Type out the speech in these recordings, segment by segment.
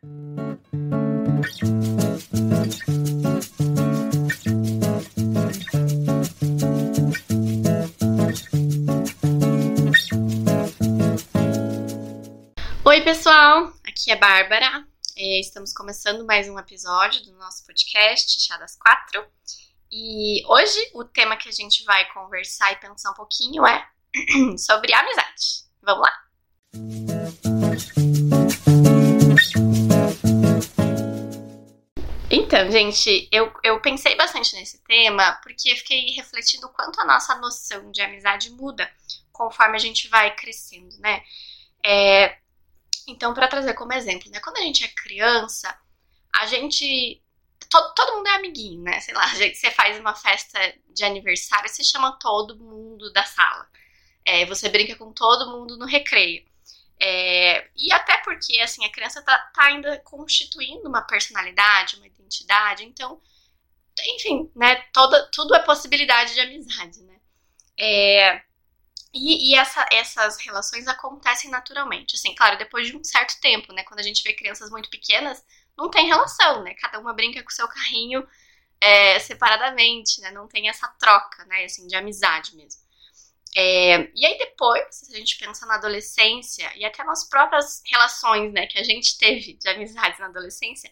Oi, pessoal! Aqui é Bárbara. É, estamos começando mais um episódio do nosso podcast Chá das Quatro. E hoje o tema que a gente vai conversar e pensar um pouquinho é sobre amizade. Vamos lá? Então, gente, eu, eu pensei bastante nesse tema porque eu fiquei refletindo o quanto a nossa noção de amizade muda conforme a gente vai crescendo, né? É, então, para trazer como exemplo, né? Quando a gente é criança, a gente. Todo, todo mundo é amiguinho, né? Sei lá, gente, você faz uma festa de aniversário, você chama todo mundo da sala. É, você brinca com todo mundo no recreio. É, e até porque, assim, a criança tá, tá, ainda constituindo uma personalidade, uma identidade, então, enfim, né, toda, tudo é possibilidade de amizade, né. É, e, e essa, essas relações acontecem naturalmente. Assim, claro, depois de um certo tempo, né? Quando a gente vê crianças muito pequenas, não tem relação, né? Cada uma brinca com o seu carrinho é, separadamente, né? Não tem essa troca, né? Assim, de amizade mesmo. É, e aí depois, se a gente pensa na adolescência e até nas próprias relações, né? Que a gente teve de amizades na adolescência,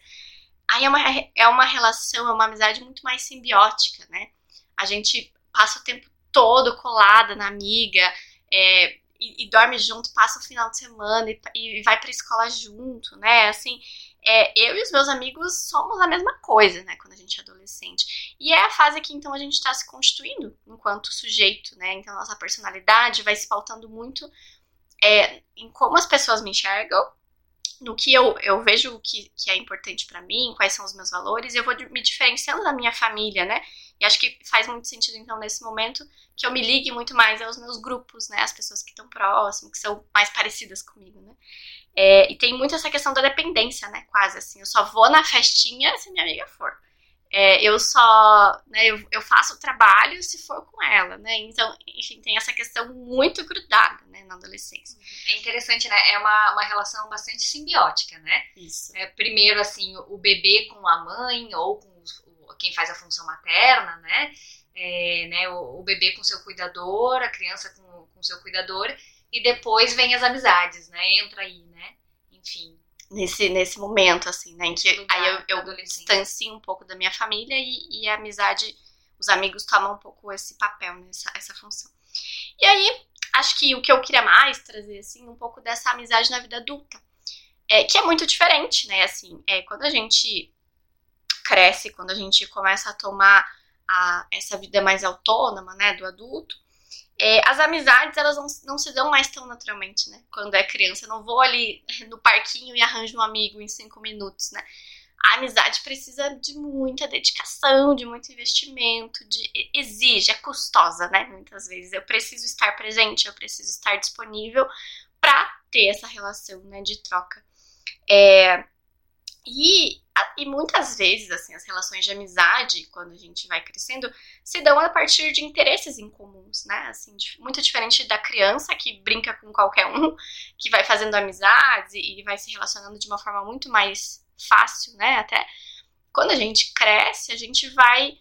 aí é uma, é uma relação, é uma amizade muito mais simbiótica, né? A gente passa o tempo todo colada na amiga, é, e, e, dorme junto, passa o final de semana e, e vai pra escola junto, né? Assim, é, eu e os meus amigos somos a mesma coisa, né? Quando a gente é adolescente. E é a fase que então a gente está se constituindo enquanto sujeito, né? Então nossa personalidade vai se pautando muito é, em como as pessoas me enxergam, no que eu, eu vejo que, que é importante para mim, quais são os meus valores, eu vou me diferenciando da minha família, né? E acho que faz muito sentido, então, nesse momento, que eu me ligue muito mais aos meus grupos, né? As pessoas que estão próximas, que são mais parecidas comigo, né? É, e tem muito essa questão da dependência, né? Quase assim. Eu só vou na festinha se minha amiga for. É, eu só. Né, eu, eu faço o trabalho se for com ela, né? Então, enfim, tem essa questão muito grudada, né? Na adolescência. É interessante, né? É uma, uma relação bastante simbiótica, né? Isso. É, primeiro, assim, o bebê com a mãe ou com quem faz a função materna, né? É, né o, o, bebê com seu cuidador, a criança com, com seu cuidador, e depois vem as amizades, né? Entra aí, né? Enfim. Nesse, nesse momento, assim, né? Em que aí eu, eu distancio um pouco da minha família e, e, a amizade, os amigos tomam um pouco esse papel, né? essa, essa função. E aí, acho que o que eu queria mais trazer, assim, um pouco dessa amizade na vida adulta. É, que é muito diferente, né? Assim, é, quando a gente cresce, quando a gente começa a tomar a, essa vida mais autônoma, né, do adulto, é, as amizades elas não, não, se dão mais tão naturalmente, né? Quando é criança, eu não vou ali no parquinho e arranjo um amigo em cinco minutos, né? A amizade precisa de muita dedicação, de muito investimento, de exige, é custosa, né? Muitas vezes eu preciso estar presente, eu preciso estar disponível para ter essa relação, né, de troca. É, e, e muitas vezes, assim, as relações de amizade, quando a gente vai crescendo, se dão a partir de interesses em comuns, né? Assim, muito diferente da criança que brinca com qualquer um, que vai fazendo amizades e, e vai se relacionando de uma forma muito mais fácil, né? Até quando a gente cresce, a gente vai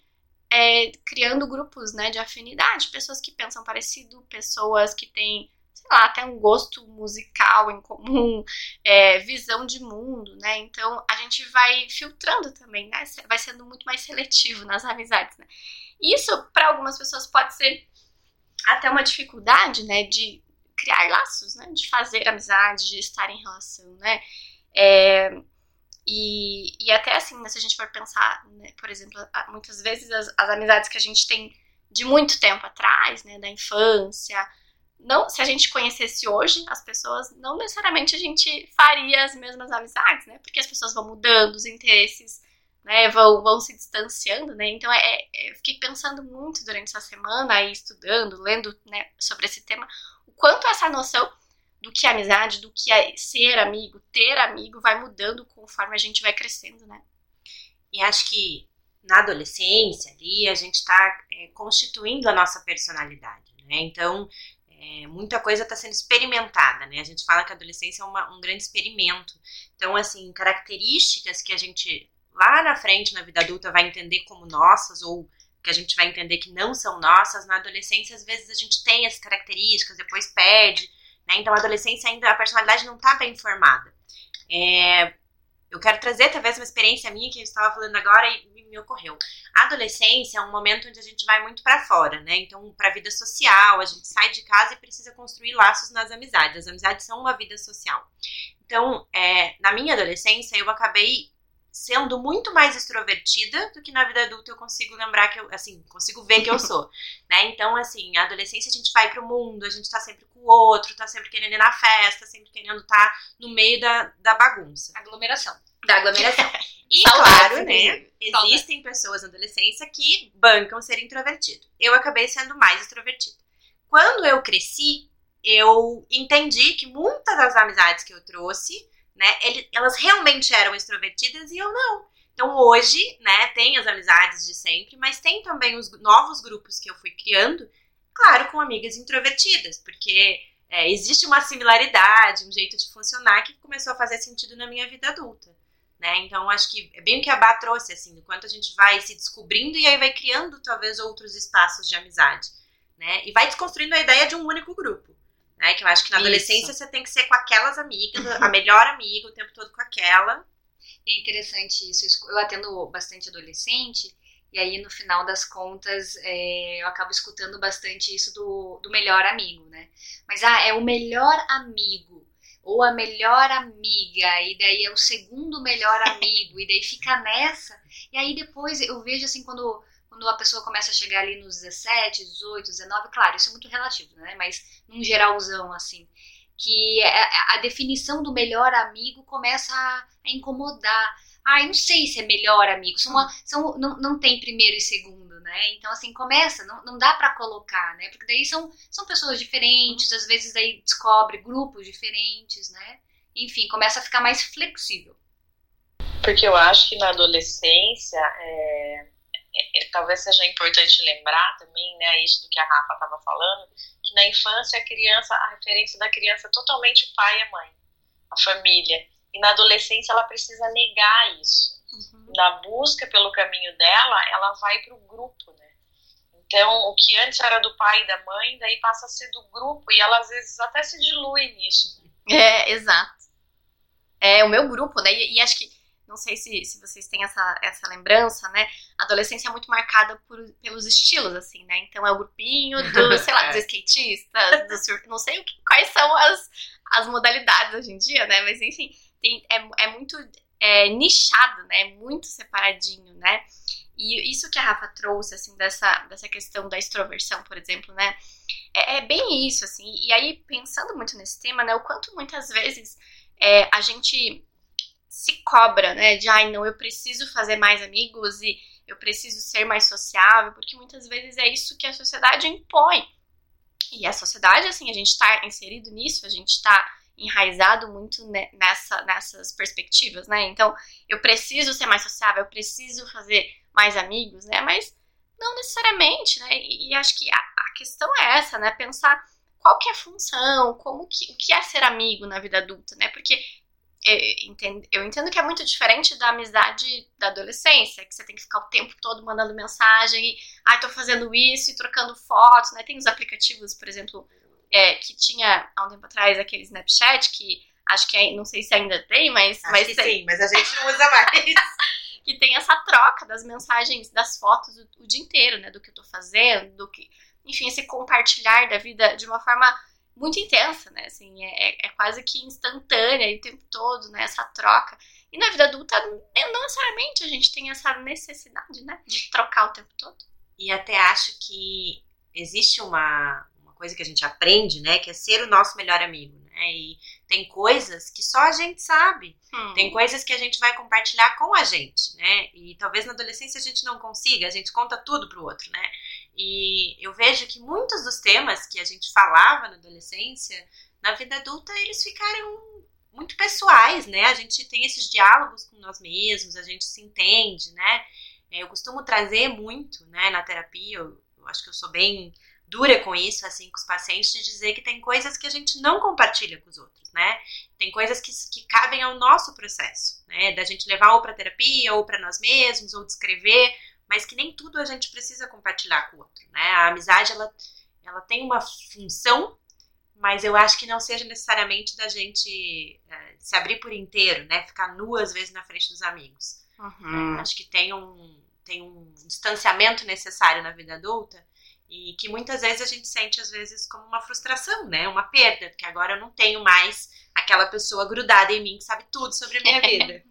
é, criando grupos, né, de afinidade, pessoas que pensam parecido, pessoas que têm sei lá, até um gosto musical em comum, é, visão de mundo, né? Então a gente vai filtrando também, né? Vai sendo muito mais seletivo nas amizades, né? Isso para algumas pessoas pode ser até uma dificuldade, né? De criar laços, né? De fazer amizade, de estar em relação, né? É, e, e até assim, né, se a gente for pensar, né, por exemplo, muitas vezes as, as amizades que a gente tem de muito tempo atrás, né, da infância, não, se a gente conhecesse hoje as pessoas, não necessariamente a gente faria as mesmas amizades, né? Porque as pessoas vão mudando, os interesses, né, vão, vão se distanciando, né? Então, é, é, eu fiquei pensando muito durante essa semana, aí estudando, lendo, né, sobre esse tema, o quanto essa noção do que é amizade, do que é ser amigo, ter amigo, vai mudando conforme a gente vai crescendo, né? E acho que na adolescência ali a gente está é, constituindo a nossa personalidade, né? Então é, muita coisa está sendo experimentada, né? A gente fala que a adolescência é uma, um grande experimento. Então, assim, características que a gente lá na frente na vida adulta vai entender como nossas ou que a gente vai entender que não são nossas, na adolescência às vezes a gente tem essas características, depois perde, né? Então a adolescência ainda, a personalidade não está bem formada. É, eu quero trazer talvez uma experiência minha que eu estava falando agora e me ocorreu. A adolescência é um momento onde a gente vai muito para fora, né? Então, para a vida social, a gente sai de casa e precisa construir laços nas amizades. As amizades são uma vida social. Então, é, na minha adolescência, eu acabei sendo muito mais extrovertida do que na vida adulta eu consigo lembrar que eu, assim, consigo ver que eu sou, né? Então, assim, na adolescência a gente vai pro mundo, a gente tá sempre com o outro, tá sempre querendo ir na festa, sempre querendo estar tá no meio da, da bagunça. Aglomeração. Da aglomeração. E, claro, né, existem pessoas na adolescência que bancam ser introvertido. Eu acabei sendo mais extrovertida. Quando eu cresci, eu entendi que muitas das amizades que eu trouxe né? Elas realmente eram extrovertidas e eu não. Então hoje, né, tem as amizades de sempre, mas tem também os novos grupos que eu fui criando, claro, com amigas introvertidas, porque é, existe uma similaridade, um jeito de funcionar que começou a fazer sentido na minha vida adulta. Né? Então, acho que é bem o que a Bá trouxe, assim, enquanto a gente vai se descobrindo e aí vai criando talvez outros espaços de amizade, né? E vai desconstruindo a ideia de um único grupo. Né? Que eu acho que na adolescência isso. você tem que ser com aquelas amigas, a melhor amiga o tempo todo com aquela. É interessante isso. Eu atendo bastante adolescente, e aí no final das contas é, eu acabo escutando bastante isso do, do melhor amigo, né? Mas ah, é o melhor amigo ou a melhor amiga, e daí é o segundo melhor amigo, e daí fica nessa. E aí depois eu vejo assim, quando quando a pessoa começa a chegar ali nos 17, 18, 19, claro, isso é muito relativo, né? Mas num geralzão, assim, que é, é, a definição do melhor amigo começa a, incomodar. Ah, eu não sei se é melhor amigo, são, uma, são não, não tem primeiro e segundo, né? Então, assim, começa, não, não dá para colocar, né? Porque daí são, são pessoas diferentes, às vezes daí descobre grupos diferentes, né? Enfim, começa a ficar mais flexível. Porque eu acho que na adolescência, é é, é, talvez seja importante lembrar também, né, isso do que a Rafa estava falando, que na infância a criança, a referência da criança é totalmente o pai e a mãe, a família. E na adolescência ela precisa negar isso. Uhum. Na busca pelo caminho dela, ela vai para o grupo, né? Então, o que antes era do pai e da mãe, daí passa a ser do grupo e ela às vezes até se dilui nisso. Né? É, exato. É o meu grupo, né? E, e acho que não sei se, se vocês têm essa, essa lembrança, né? A adolescência é muito marcada por, pelos estilos, assim, né? Então é o grupinho do, sei lá, dos skatistas, do sur... não sei quais são as, as modalidades hoje em dia, né? Mas enfim, tem, é, é muito é, nichado, né? Muito separadinho, né? E isso que a Rafa trouxe, assim, dessa, dessa questão da extroversão, por exemplo, né? É, é bem isso, assim. E aí, pensando muito nesse tema, né? O quanto muitas vezes é, a gente se cobra, né? De ai, não, eu preciso fazer mais amigos e eu preciso ser mais sociável, porque muitas vezes é isso que a sociedade impõe. E a sociedade, assim, a gente está inserido nisso, a gente está enraizado muito nessa, nessas perspectivas, né? Então, eu preciso ser mais sociável, eu preciso fazer mais amigos, né? Mas não necessariamente, né? E, e acho que a, a, questão é essa, né? Pensar qual que é a função, como que, o que é ser amigo na vida adulta, né? Porque eu entendo que é muito diferente da amizade da adolescência, que você tem que ficar o tempo todo mandando mensagem e, ai, ah, tô fazendo isso e trocando fotos, né? Tem os aplicativos, por exemplo, é, que tinha há um tempo atrás aquele Snapchat, que acho que não sei se ainda tem, mas. Acho mas que tem. sim, mas a gente não usa mais. que tem essa troca das mensagens, das fotos o, o dia inteiro, né? Do que eu tô fazendo, do que. Enfim, esse compartilhar da vida de uma forma muito intensa, né? Assim, é, é, é quase que instantânea o tempo todo, né? Essa troca. E na vida adulta, não necessariamente a gente tem essa necessidade, né? De trocar o tempo todo. E até acho que existe uma coisa que a gente aprende, né? Que é ser o nosso melhor amigo, né? E tem coisas que só a gente sabe. Hum. Tem coisas que a gente vai compartilhar com a gente, né? E talvez na adolescência a gente não consiga, a gente conta tudo pro outro, né? E eu vejo que muitos dos temas que a gente falava na adolescência, na vida adulta, eles ficaram muito pessoais, né? A gente tem esses diálogos com nós mesmos, a gente se entende, né? Eu costumo trazer muito, né, na terapia, eu, eu acho que eu sou bem dura com isso, assim, com os pacientes, de dizer que tem coisas que a gente não compartilha com os outros, né? Tem coisas que, que cabem ao nosso processo, né? Da gente levar ou para terapia, ou para nós mesmos, ou descrever, mas que nem tudo a gente precisa compartilhar com o outro, né? A amizade, ela, ela tem uma função, mas eu acho que não seja necessariamente da gente é, se abrir por inteiro, né? Ficar nu, às vezes, na frente dos amigos. Uhum. acho que tem um, tem um distanciamento necessário na vida adulta e que muitas vezes a gente sente, às vezes, como uma frustração, né? Uma perda, porque agora eu não tenho mais aquela pessoa grudada em mim que sabe tudo sobre a minha vida.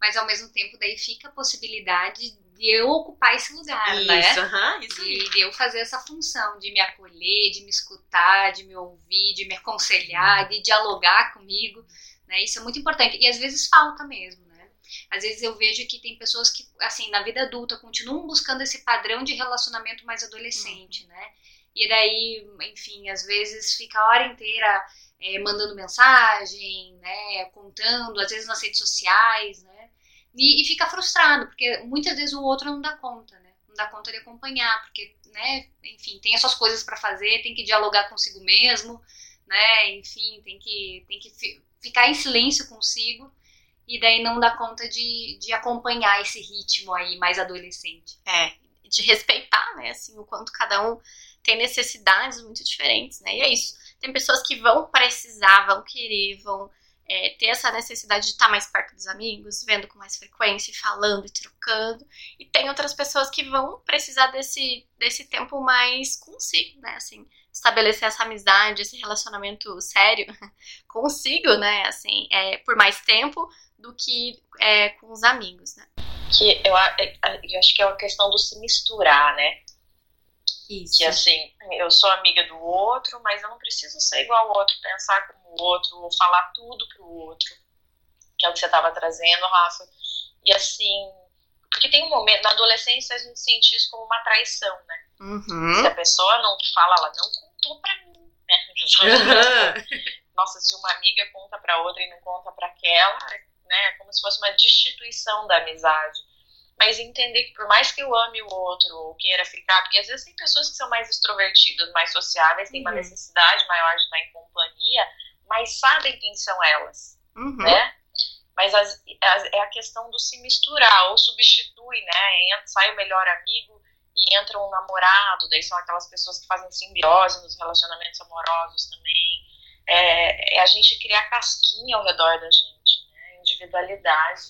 Mas ao mesmo tempo, daí fica a possibilidade de eu ocupar esse lugar, isso, né? Uhum, isso de, de, eu fazer essa função de me acolher, de me escutar, de me ouvir, de me aconselhar, de dialogar comigo, né? Isso é muito importante. E às vezes falta mesmo, né? Às vezes eu vejo que tem pessoas que, assim, na vida adulta continuam buscando esse padrão de relacionamento mais adolescente, uhum. né? E daí, enfim, às vezes fica a hora inteira é, mandando mensagem, né? Contando, às vezes nas redes sociais, né? E, e, fica frustrado, porque muitas vezes o outro não dá conta, né? Não dá conta de acompanhar, porque, né, enfim, tem as suas coisas para fazer, tem que dialogar consigo mesmo, né? Enfim, tem que, tem que ficar em silêncio consigo e daí não dá conta de, de acompanhar esse ritmo aí mais adolescente. É, de respeitar, né, assim, o quanto cada um tem necessidades muito diferentes, né? E é isso. Tem pessoas que vão precisar, vão querer, vão é, ter essa necessidade de estar mais perto dos amigos, vendo com mais frequência, falando e trocando. E tem outras pessoas que vão precisar desse, desse tempo mais consigo, né? Assim, estabelecer essa amizade, esse relacionamento sério consigo, né? Assim, é, por mais tempo do que é, com os amigos, né? Que eu, eu acho que é uma questão do se misturar, né? Isso. Que assim, eu sou amiga do outro, mas eu não preciso ser igual ao outro, pensar como o outro, ou falar tudo pro outro. Que é o que você estava trazendo, Rafa. E assim, porque tem um momento, na adolescência a gente sente isso como uma traição, né? Uhum. Se a pessoa não fala, ela não contou pra mim, né? Nossa, se uma amiga conta pra outra e não conta pra aquela, né? Como se fosse uma destituição da amizade mas entender que por mais que eu ame o outro ou queira ficar, porque às vezes tem pessoas que são mais extrovertidas, mais sociáveis, têm uhum. uma necessidade maior de estar em companhia, mas sabem quem são elas, uhum. né? Mas as, as, é a questão do se misturar, ou substitui, né? Sai o melhor amigo e entra um namorado, daí são aquelas pessoas que fazem simbiose nos relacionamentos amorosos também. É, é a gente criar casquinha ao redor da gente? Individualidade.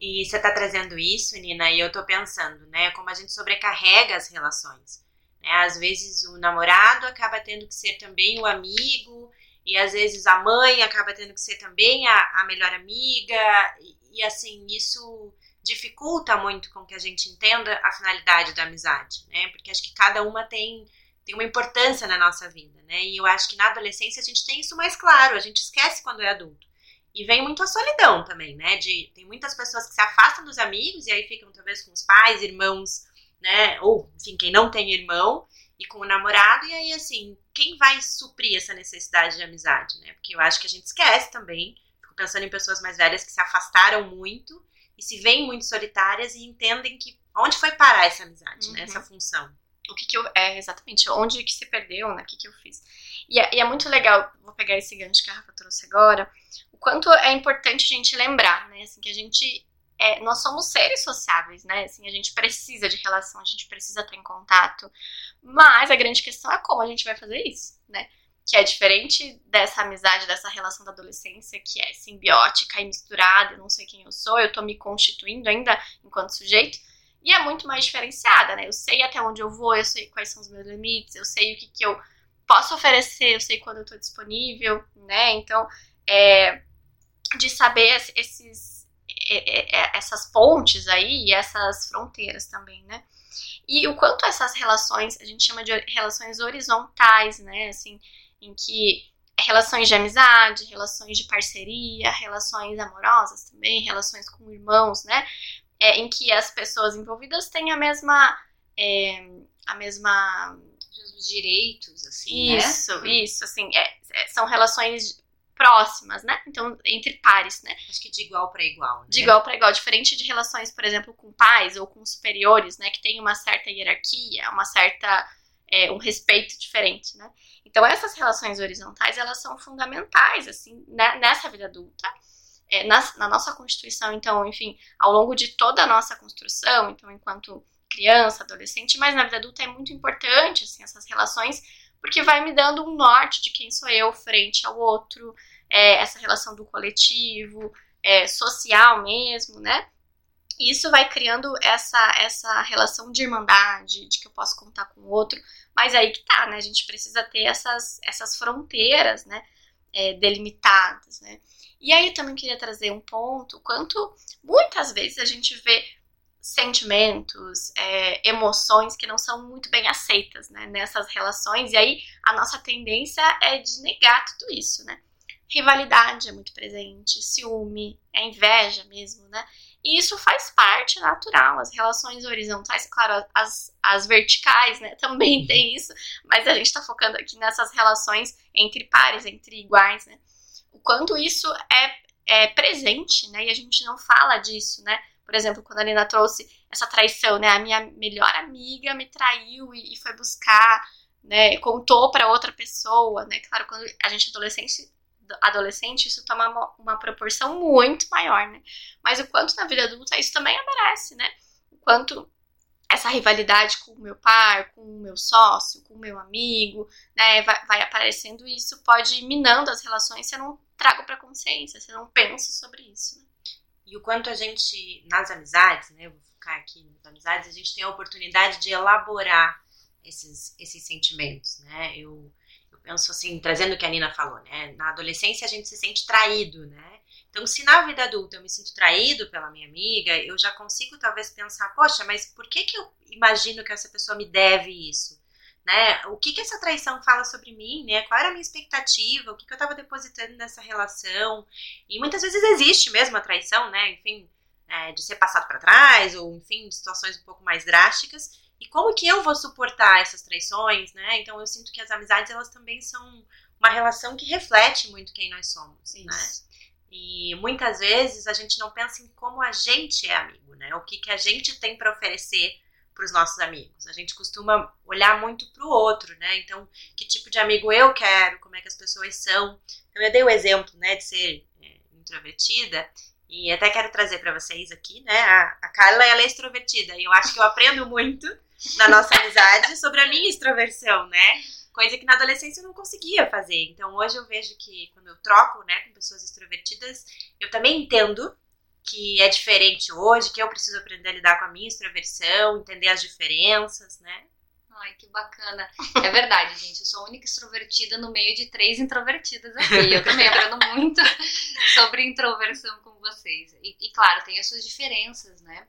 E você está trazendo isso, Nina, e eu estou pensando, né, como a gente sobrecarrega as relações. Né? Às vezes o namorado acaba tendo que ser também o amigo, e às vezes a mãe acaba tendo que ser também a, a melhor amiga, e, e assim, isso dificulta muito com que a gente entenda a finalidade da amizade, né? Porque acho que cada uma tem, tem uma importância na nossa vida, né? E eu acho que na adolescência a gente tem isso mais claro, a gente esquece quando é adulto. E vem muito a solidão também, né? De, tem muitas pessoas que se afastam dos amigos e aí ficam talvez com os pais, irmãos, né? Ou, enfim, quem não tem irmão e com o namorado. E aí, assim, quem vai suprir essa necessidade de amizade, né? Porque eu acho que a gente esquece também. Fico pensando em pessoas mais velhas que se afastaram muito e se veem muito solitárias e entendem que onde foi parar essa amizade, uhum. né? Essa função. O que que eu... É, exatamente. Onde que se perdeu, né? O que que eu fiz. E é, e é muito legal, vou pegar esse gancho que a Rafa trouxe agora, quanto é importante a gente lembrar, né? Assim, que a gente. É, nós somos seres sociáveis, né? Assim, a gente precisa de relação, a gente precisa estar em contato. Mas a grande questão é como a gente vai fazer isso, né? Que é diferente dessa amizade, dessa relação da adolescência, que é simbiótica e misturada, eu não sei quem eu sou, eu tô me constituindo ainda enquanto sujeito. E é muito mais diferenciada, né? Eu sei até onde eu vou, eu sei quais são os meus limites, eu sei o que, que eu posso oferecer, eu sei quando eu tô disponível, né? Então, é, de saber esses, essas pontes aí e essas fronteiras também, né? E o quanto essas relações, a gente chama de relações horizontais, né? Assim, em que relações de amizade, relações de parceria, relações amorosas também, relações com irmãos, né? É, em que as pessoas envolvidas têm a mesma. É, a mesma. Os direitos, assim. Né? Isso, né? isso, assim. É, é, são relações próximas, né? Então, entre pares, né? Acho que de igual para igual. Né? De igual para igual, diferente de relações, por exemplo, com pais ou com superiores, né? Que tem uma certa hierarquia, uma certa é, um respeito diferente, né? Então essas relações horizontais elas são fundamentais assim né, nessa vida adulta, é, na, na, nossa constituição. Então, enfim, ao longo de toda a nossa construção, então enquanto criança, adolescente, mas na vida adulta é muito importante assim essas relações porque vai me dando um norte de quem sou eu frente ao outro, é, essa relação do coletivo, é, social mesmo, né? E isso vai criando essa, essa relação de irmandade, de que eu posso contar com o outro. Mas aí que tá, né? A gente precisa ter essas, essas fronteiras, né? É, delimitadas, né? E aí eu também queria trazer um ponto, quanto muitas vezes a gente vê sentimentos, é, emoções que não são muito bem aceitas né, nessas relações, e aí a nossa tendência é de negar tudo isso, né? Rivalidade é muito presente, ciúme, é inveja mesmo, né? E isso faz parte natural. As relações horizontais, claro, as, as verticais, né, também uhum. tem isso, mas a gente está focando aqui nessas relações entre pares, entre iguais, né? O quanto isso é, é presente, né? E a gente não fala disso, né? Por exemplo, quando a Nina trouxe essa traição, né? A minha melhor amiga me traiu e, e foi buscar, né? Contou para outra pessoa, né? Claro, quando a gente é adolescente, adolescente, isso toma uma, proporção muito maior, né? Mas o quanto na vida adulta isso também aparece, né? O quanto essa rivalidade com o meu par, com o meu sócio, com o meu amigo, né, vai, vai aparecendo e isso pode ir minando as relações se eu não trago para consciência, se eu não penso sobre isso. Né? E o quanto a gente, nas amizades, né, vou focar aqui nas amizades, a gente tem a oportunidade de elaborar esses, esses sentimentos, né? Eu, eu penso assim, trazendo o que a Nina falou, né? Na adolescência a gente se sente traído, né? Então, se na vida adulta eu me sinto traído pela minha amiga, eu já consigo talvez pensar, poxa, mas por que, que eu imagino que essa pessoa me deve isso? Né? O que que essa traição fala sobre mim, né? Qual era a minha expectativa? O que que eu estava depositando nessa relação? E muitas vezes existe mesmo a traição, né? Enfim, é, de ser passado para trás ou enfim, de situações um pouco mais drásticas. E como que eu vou suportar essas traições, né? Então eu sinto que as amizades elas também são uma relação que reflete muito quem nós somos, né? Isso. né? E muitas vezes a gente não pensa em como a gente é amigo, né? O que que a gente tem para oferecer para os nossos amigos. A gente costuma olhar muito para o outro, né? Então, que tipo de amigo eu quero, como é que as pessoas são. Então, eu dei o exemplo, né, de ser é, introvertida e até quero trazer para vocês aqui, né? A, a Carla ela é extrovertida e eu acho que eu aprendo muito na nossa amizade sobre a minha extroversão, né? Coisa que na adolescência eu não conseguia fazer. Então hoje eu vejo que quando eu troco, né, com pessoas extrovertidas, eu também entendo que é diferente hoje, que eu preciso aprender a lidar com a minha extroversão, entender as diferenças, né? Ai, que bacana. É verdade, gente. Eu sou a única extrovertida no meio de três introvertidas aqui. Eu também aprendo muito sobre introversão com vocês. E, e, claro, tem as suas diferenças, né?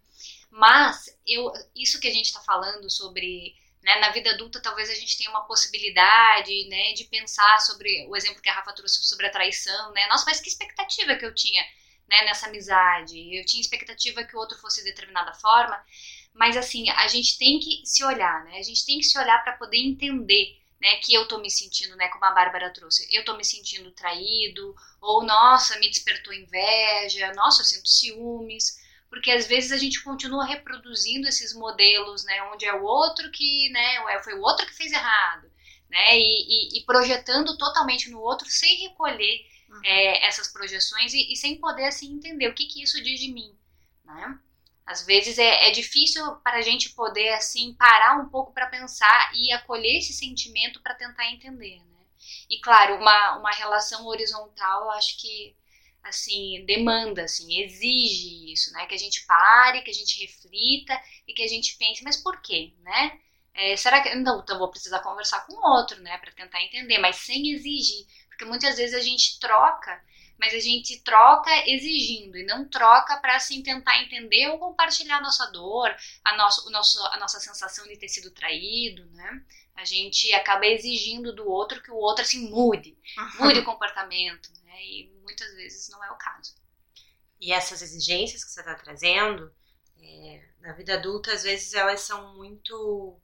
Mas eu, isso que a gente está falando sobre. Né, na vida adulta, talvez a gente tenha uma possibilidade né, de pensar sobre o exemplo que a Rafa trouxe sobre a traição. Né? Nossa, mas que expectativa que eu tinha né, nessa amizade. Eu tinha expectativa que o outro fosse de determinada forma, mas assim, a gente tem que se olhar, né? A gente tem que se olhar para poder entender, né, que eu tô me sentindo, né, como a Bárbara trouxe, eu tô me sentindo traído, ou nossa, me despertou inveja, nossa, eu sinto ciúmes, porque às vezes a gente continua reproduzindo esses modelos, né, onde é o outro que, né, foi o outro que fez errado, né, e, e, e projetando totalmente no outro sem recolher é, essas projeções e, e, sem poder assim entender o que, que isso diz de mim, né? Às vezes é, é difícil para a gente poder assim parar um pouco para pensar e acolher esse sentimento para tentar entender, né? E claro, uma, uma relação horizontal, eu acho que assim demanda, assim exige isso, né? Que a gente pare, que a gente reflita e que a gente pense, mas por quê, né? É, será que não? Então vou precisar conversar com outro, né? Para tentar entender, mas sem exigir. Porque muitas vezes a gente troca, mas a gente troca exigindo e não troca para assim tentar entender ou compartilhar a nossa dor, a, nosso, o nosso, a nossa sensação de ter sido traído, né? A gente acaba exigindo do outro que o outro assim mude, mude o comportamento, né? E muitas vezes não é o caso. E essas exigências que você está trazendo, é, na vida adulta, às vezes elas são muito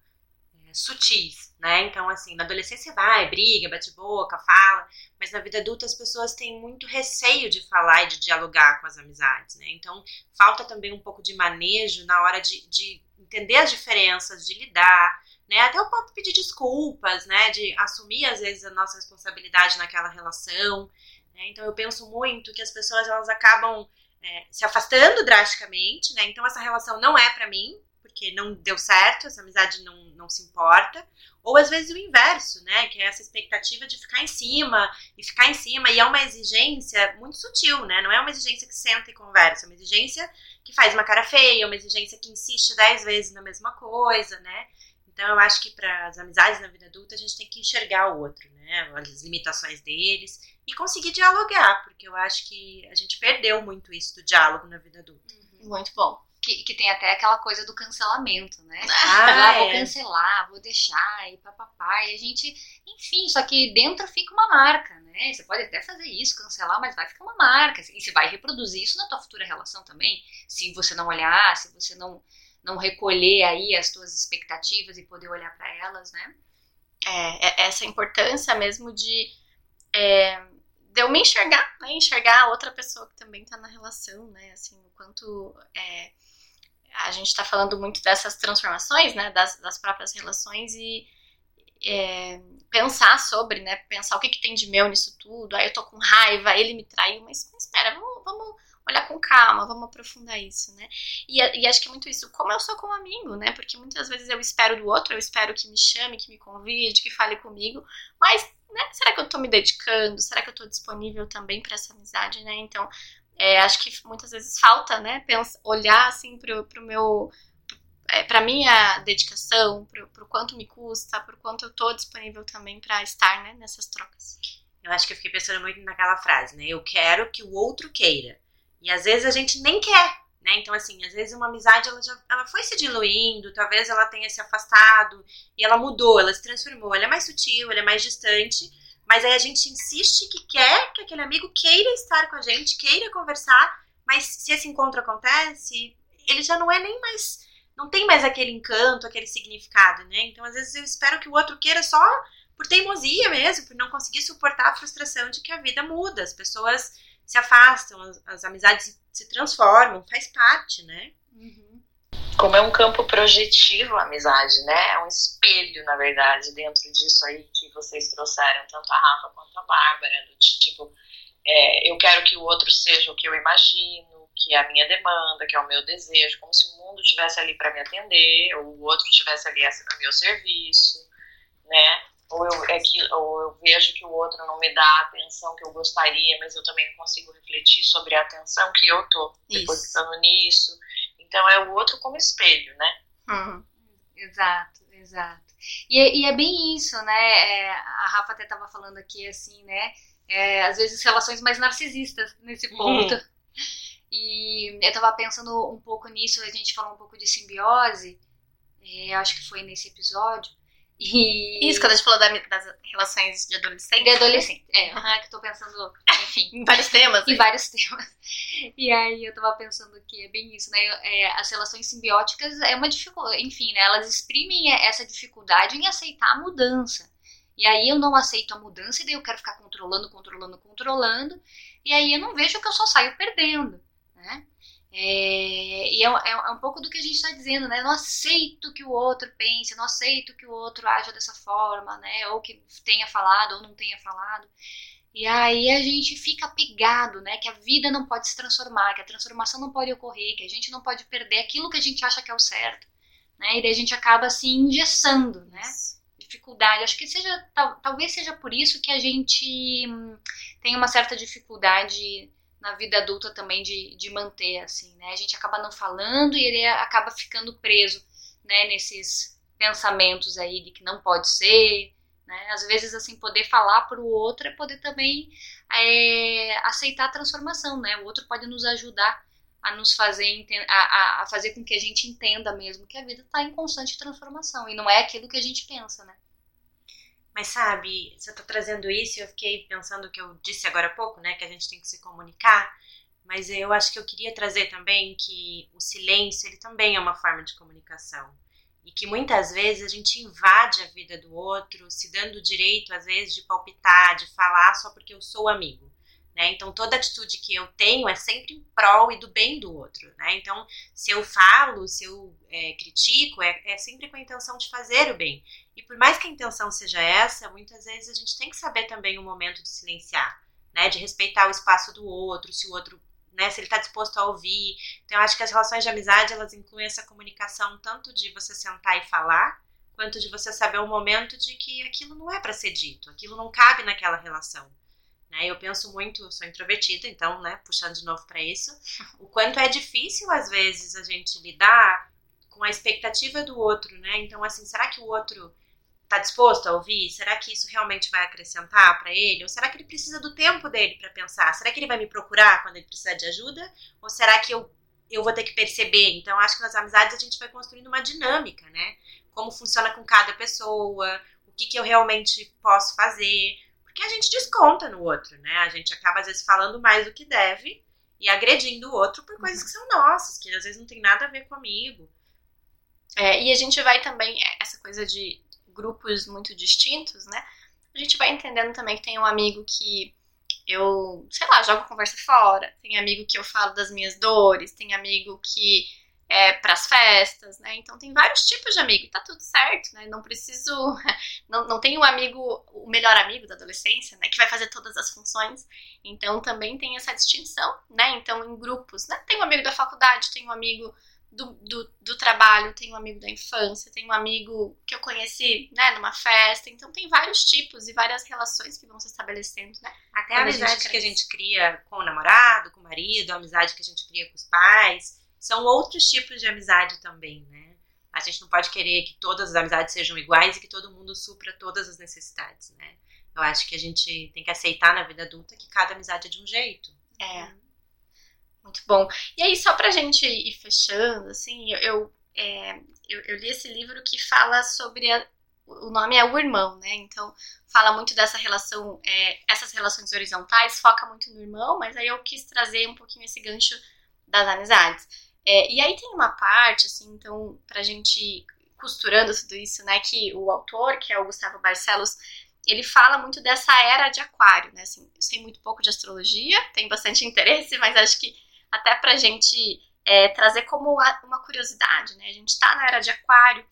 sutis, né? Então, assim, na adolescência vai, briga, bate boca, fala, mas na vida adulta as pessoas têm muito receio de falar e de dialogar com as amizades, né? Então, falta também um pouco de manejo na hora de, de entender as diferenças, de lidar, né? Até o próprio pedir desculpas, né? De assumir às vezes a nossa responsabilidade naquela relação. Né? Então eu penso muito que as pessoas elas acabam é, se afastando drasticamente, né? Então essa relação não é para mim, porque não deu certo, essa amizade não, não se importa. Ou às vezes o inverso, né? Que é essa expectativa de ficar em cima e ficar em cima. E é uma exigência muito sutil, né? Não é uma exigência que senta e conversa, é uma exigência que faz uma cara feia, uma exigência que insiste dez vezes na mesma coisa, né? Então eu acho que para as amizades na vida adulta a gente tem que enxergar o outro, né? As limitações deles e conseguir dialogar, porque eu acho que a gente perdeu muito isso do diálogo na vida adulta. Uhum. Muito bom. Que, que, tem até aquela coisa do cancelamento, né? Ah, ah vou é. cancelar, vou deixar, e papapá. E a gente, enfim, só que dentro fica uma marca, né? Você pode até fazer isso, cancelar, mas vai ficar uma marca. E você vai reproduzir isso na tua futura relação também. Se você não olhar, se você não, não recolher aí as tuas expectativas e poder olhar para elas, né? É, é, essa importância mesmo de, é, de eu me enxergar, né? Enxergar a outra pessoa que também tá na relação, né? Assim, o quanto é, a gente tá falando muito dessas transformações, né? Das, das próprias relações e é, pensar sobre, né? Pensar o que, que tem de meu nisso tudo. Aí eu tô com raiva, ele me traiu, mas, mas espera, vamos, vamos olhar com calma, vamos aprofundar isso, né? E, e, acho que é muito isso, como eu sou como amigo, né? Porque muitas vezes eu espero do outro, eu espero que me chame, que me convide, que fale comigo, mas, né, será que eu tô me dedicando? Será que eu tô disponível também para essa amizade, né? Então, é, acho que muitas vezes falta, né, pensar, olhar assim pro, pro meu é, para minha dedicação, pro, pro quanto me custa, pro quanto eu tô disponível também para estar, né, nessas trocas. Eu acho que eu fiquei pensando muito naquela frase, né? Eu quero que o outro queira. E às vezes a gente nem quer, né? Então, assim, às vezes uma amizade ela já ela foi se diluindo, talvez ela tenha se afastado e ela mudou, ela se transformou, ela é mais sutil, ela é mais distante, mas aí a gente insiste que quer que aquele amigo queira estar com a gente, queira conversar, mas se esse encontro acontece, ele já não é nem mais. Não tem mais aquele encanto, aquele significado, né? Então, às vezes, eu espero que o outro queira só por teimosia mesmo, por não conseguir suportar a frustração de que a vida muda, as pessoas se afastam, as, as amizades se transformam, faz parte, né? Uhum. Como é um campo projetivo a amizade, né? É um espelho, na verdade, dentro disso aí que vocês trouxeram, tanto a Rafa quanto a Bárbara, do tipo, é, eu quero que o outro seja o que eu imagino, que é a minha demanda, que é o meu desejo, como se o mundo estivesse ali para me atender, ou o outro estivesse ali a meu serviço, né? ou eu, é que, ou eu vejo que o outro não me dá a atenção que eu gostaria, mas eu também não consigo refletir sobre a atenção que eu tô depositando nisso. Então é o outro como espelho, né? Uhum. Exato, exato. E, é, e, é bem isso, né? É, a Rafa até estava falando aqui assim, né? É, às vezes relações mais narcisistas nesse uhum. ponto. Uhum. E eu estava pensando um pouco nisso, a gente falou um pouco de simbiose, é, acho que foi nesse episódio. E... Isso, quando a gente falou da, das relações de adolescente. De adolescente, é. Uhum, que eu tô pensando, enfim. em vários temas. em vários temas. E aí eu tava pensando que é bem isso, né? É, as relações simbióticas é uma dificuldade, enfim, né? Elas exprimem essa dificuldade em aceitar a mudança. E aí eu não aceito a mudança e daí eu quero ficar controlando, controlando, controlando. E aí eu não vejo que eu só saio perdendo, né? É, e é, é, é, um pouco do que a gente está dizendo, né? Não aceito que o outro pense, não aceito que o outro haja dessa forma, né? Ou que tenha falado ou não tenha falado. E aí a gente fica apegado, né? Que a vida não pode se transformar, que a transformação não pode ocorrer, que a gente não pode perder aquilo que a gente acha que é o certo, né? E daí a gente acaba se assim, engessando, né? Dificuldade. Acho que seja, tal, talvez seja por isso que a gente hum, tem uma certa dificuldade na vida adulta também de, de manter, assim, né? A gente acaba não falando e ele acaba ficando preso, né, nesses pensamentos aí de que não pode ser, né? Às vezes, assim, poder falar para o outro é poder também é, aceitar a transformação, né? O outro pode nos ajudar a nos fazer a, a fazer com que a gente entenda mesmo que a vida está em constante transformação e não é aquilo que a gente pensa, né? Mas sabe, você tá trazendo isso e eu fiquei pensando o que eu disse agora há pouco, né? Que a gente tem que se comunicar. Mas eu acho que eu queria trazer também que o silêncio, ele também é uma forma de comunicação. E que muitas vezes a gente invade a vida do outro, se dando o direito, às vezes, de palpitar, de falar só porque eu sou amigo. Né? Então, toda atitude que eu tenho é sempre em prol e do bem do outro. Né? Então, se eu falo, se eu é, critico, é, é, sempre com a intenção de fazer o bem. E por mais que a intenção seja essa, muitas vezes a gente tem que saber também o momento de silenciar, né? de respeitar o espaço do outro, se o outro. Né, se ele está disposto a ouvir. Então, eu acho que as relações de amizade elas incluem essa comunicação tanto de você sentar e falar, quanto de você saber o momento de que aquilo não é para ser dito, aquilo não cabe naquela relação. Né? Eu penso muito, sou introvertida, então, né, puxando de novo para isso, o quanto é difícil às vezes a gente lidar com a expectativa do outro, né? Então, assim, será que o outro está disposto a ouvir? Será que isso realmente vai acrescentar para ele? Ou será que ele precisa do tempo dele para pensar? Será que ele vai me procurar quando ele precisar de ajuda? Ou será que eu, eu vou ter que perceber? Então, acho que nas amizades a gente vai construindo uma dinâmica, né? Como funciona com cada pessoa, o que, que eu realmente posso fazer porque a gente desconta no outro, né? A gente acaba, às vezes, falando mais do que deve e agredindo o outro por coisas que são nossas, que às vezes não tem nada a ver comigo. É, e a gente vai também, é, essa coisa de grupos muito distintos, né? A gente vai entendendo também que tem um amigo que eu, sei lá, jogo conversa fora, tem amigo que eu falo das minhas dores, tem amigo que é, para as festas, né? Então tem vários tipos de amigo, tá tudo certo, né? Não preciso, não, não tem um amigo, o melhor amigo da adolescência, né? Que vai fazer todas as funções. Então também tem essa distinção, né? Então em grupos, né? Tem um amigo da faculdade, tem um amigo do, do, do, trabalho, tem um amigo da infância, tem um amigo que eu conheci, né, numa festa. Então tem vários tipos e várias relações que vão se estabelecendo, né? Até a amizade a que a gente cria com o namorado, com o marido, a amizade que a gente cria com os pais são outros tipos de amizade também, né? A gente não pode querer que todas as amizades sejam iguais e que todo mundo supra todas as necessidades, né? Eu acho que a gente tem que aceitar na vida adulta que cada amizade é de um jeito. É. Muito bom. E aí, só pra gente ir fechando, assim, eu, eu, é, eu, eu li esse livro que fala sobre a, o nome é o irmão, né? Então fala muito dessa relação, é, essas relações horizontais, foca muito no irmão, mas aí eu quis trazer um pouquinho esse gancho das amizades. É, e aí tem uma parte, assim, então, pra gente costurando tudo isso, né, que o autor, que é o Gustavo Barcelos, ele fala muito dessa era de aquário, né, assim, eu sei muito pouco de astrologia, tenho bastante interesse, mas acho que até pra gente é, trazer como uma curiosidade, né, a gente tá na era de aquário,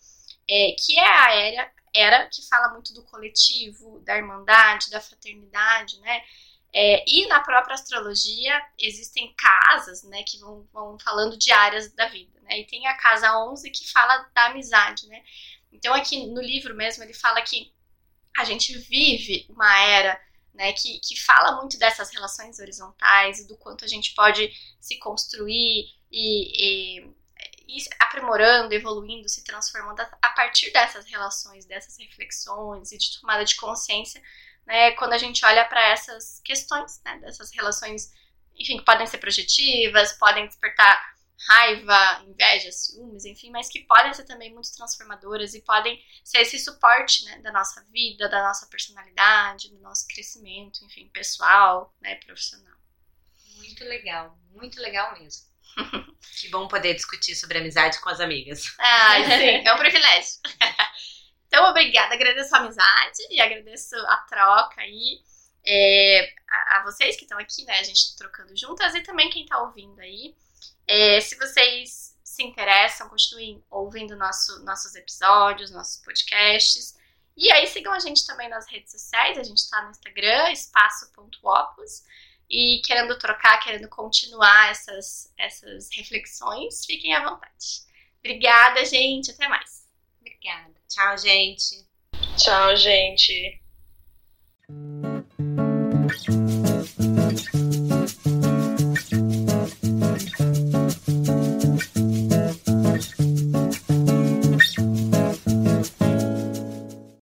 é, que é a era, era que fala muito do coletivo, da irmandade, da fraternidade, né, é, e na própria astrologia existem casas, né, que vão, vão falando de áreas da vida, né, e tem a casa 11 que fala da amizade, né. Então aqui no livro mesmo ele fala que a gente vive uma era, né, que, que fala muito dessas relações horizontais e do quanto a gente pode se construir e, e, e aprimorando, evoluindo, se transformando a partir dessas relações, dessas reflexões e de tomada de consciência né, quando a gente olha para essas questões, né, dessas relações, enfim, que podem ser projetivas, podem despertar raiva, inveja, ciúmes, enfim, mas que podem ser também muito transformadoras e podem ser esse suporte, né, da nossa vida, da nossa personalidade, do nosso crescimento, enfim, pessoal, né, profissional. Muito legal, muito legal mesmo. que bom poder discutir sobre amizade com as amigas. Ah, sim, é um privilégio. Então, obrigada, agradeço a amizade e agradeço a troca aí. É, a, a, vocês que estão aqui, né? A gente trocando juntas e também quem está ouvindo aí. É, se vocês se interessam, continuem ouvindo nosso, nossos episódios, nossos podcasts. E aí sigam a gente também nas redes sociais. A gente está no Instagram, espaço.opus. E querendo trocar, querendo continuar essas, essas reflexões, fiquem à vontade. Obrigada, gente. Até mais. Obrigada. Tchau, gente. Tchau, gente.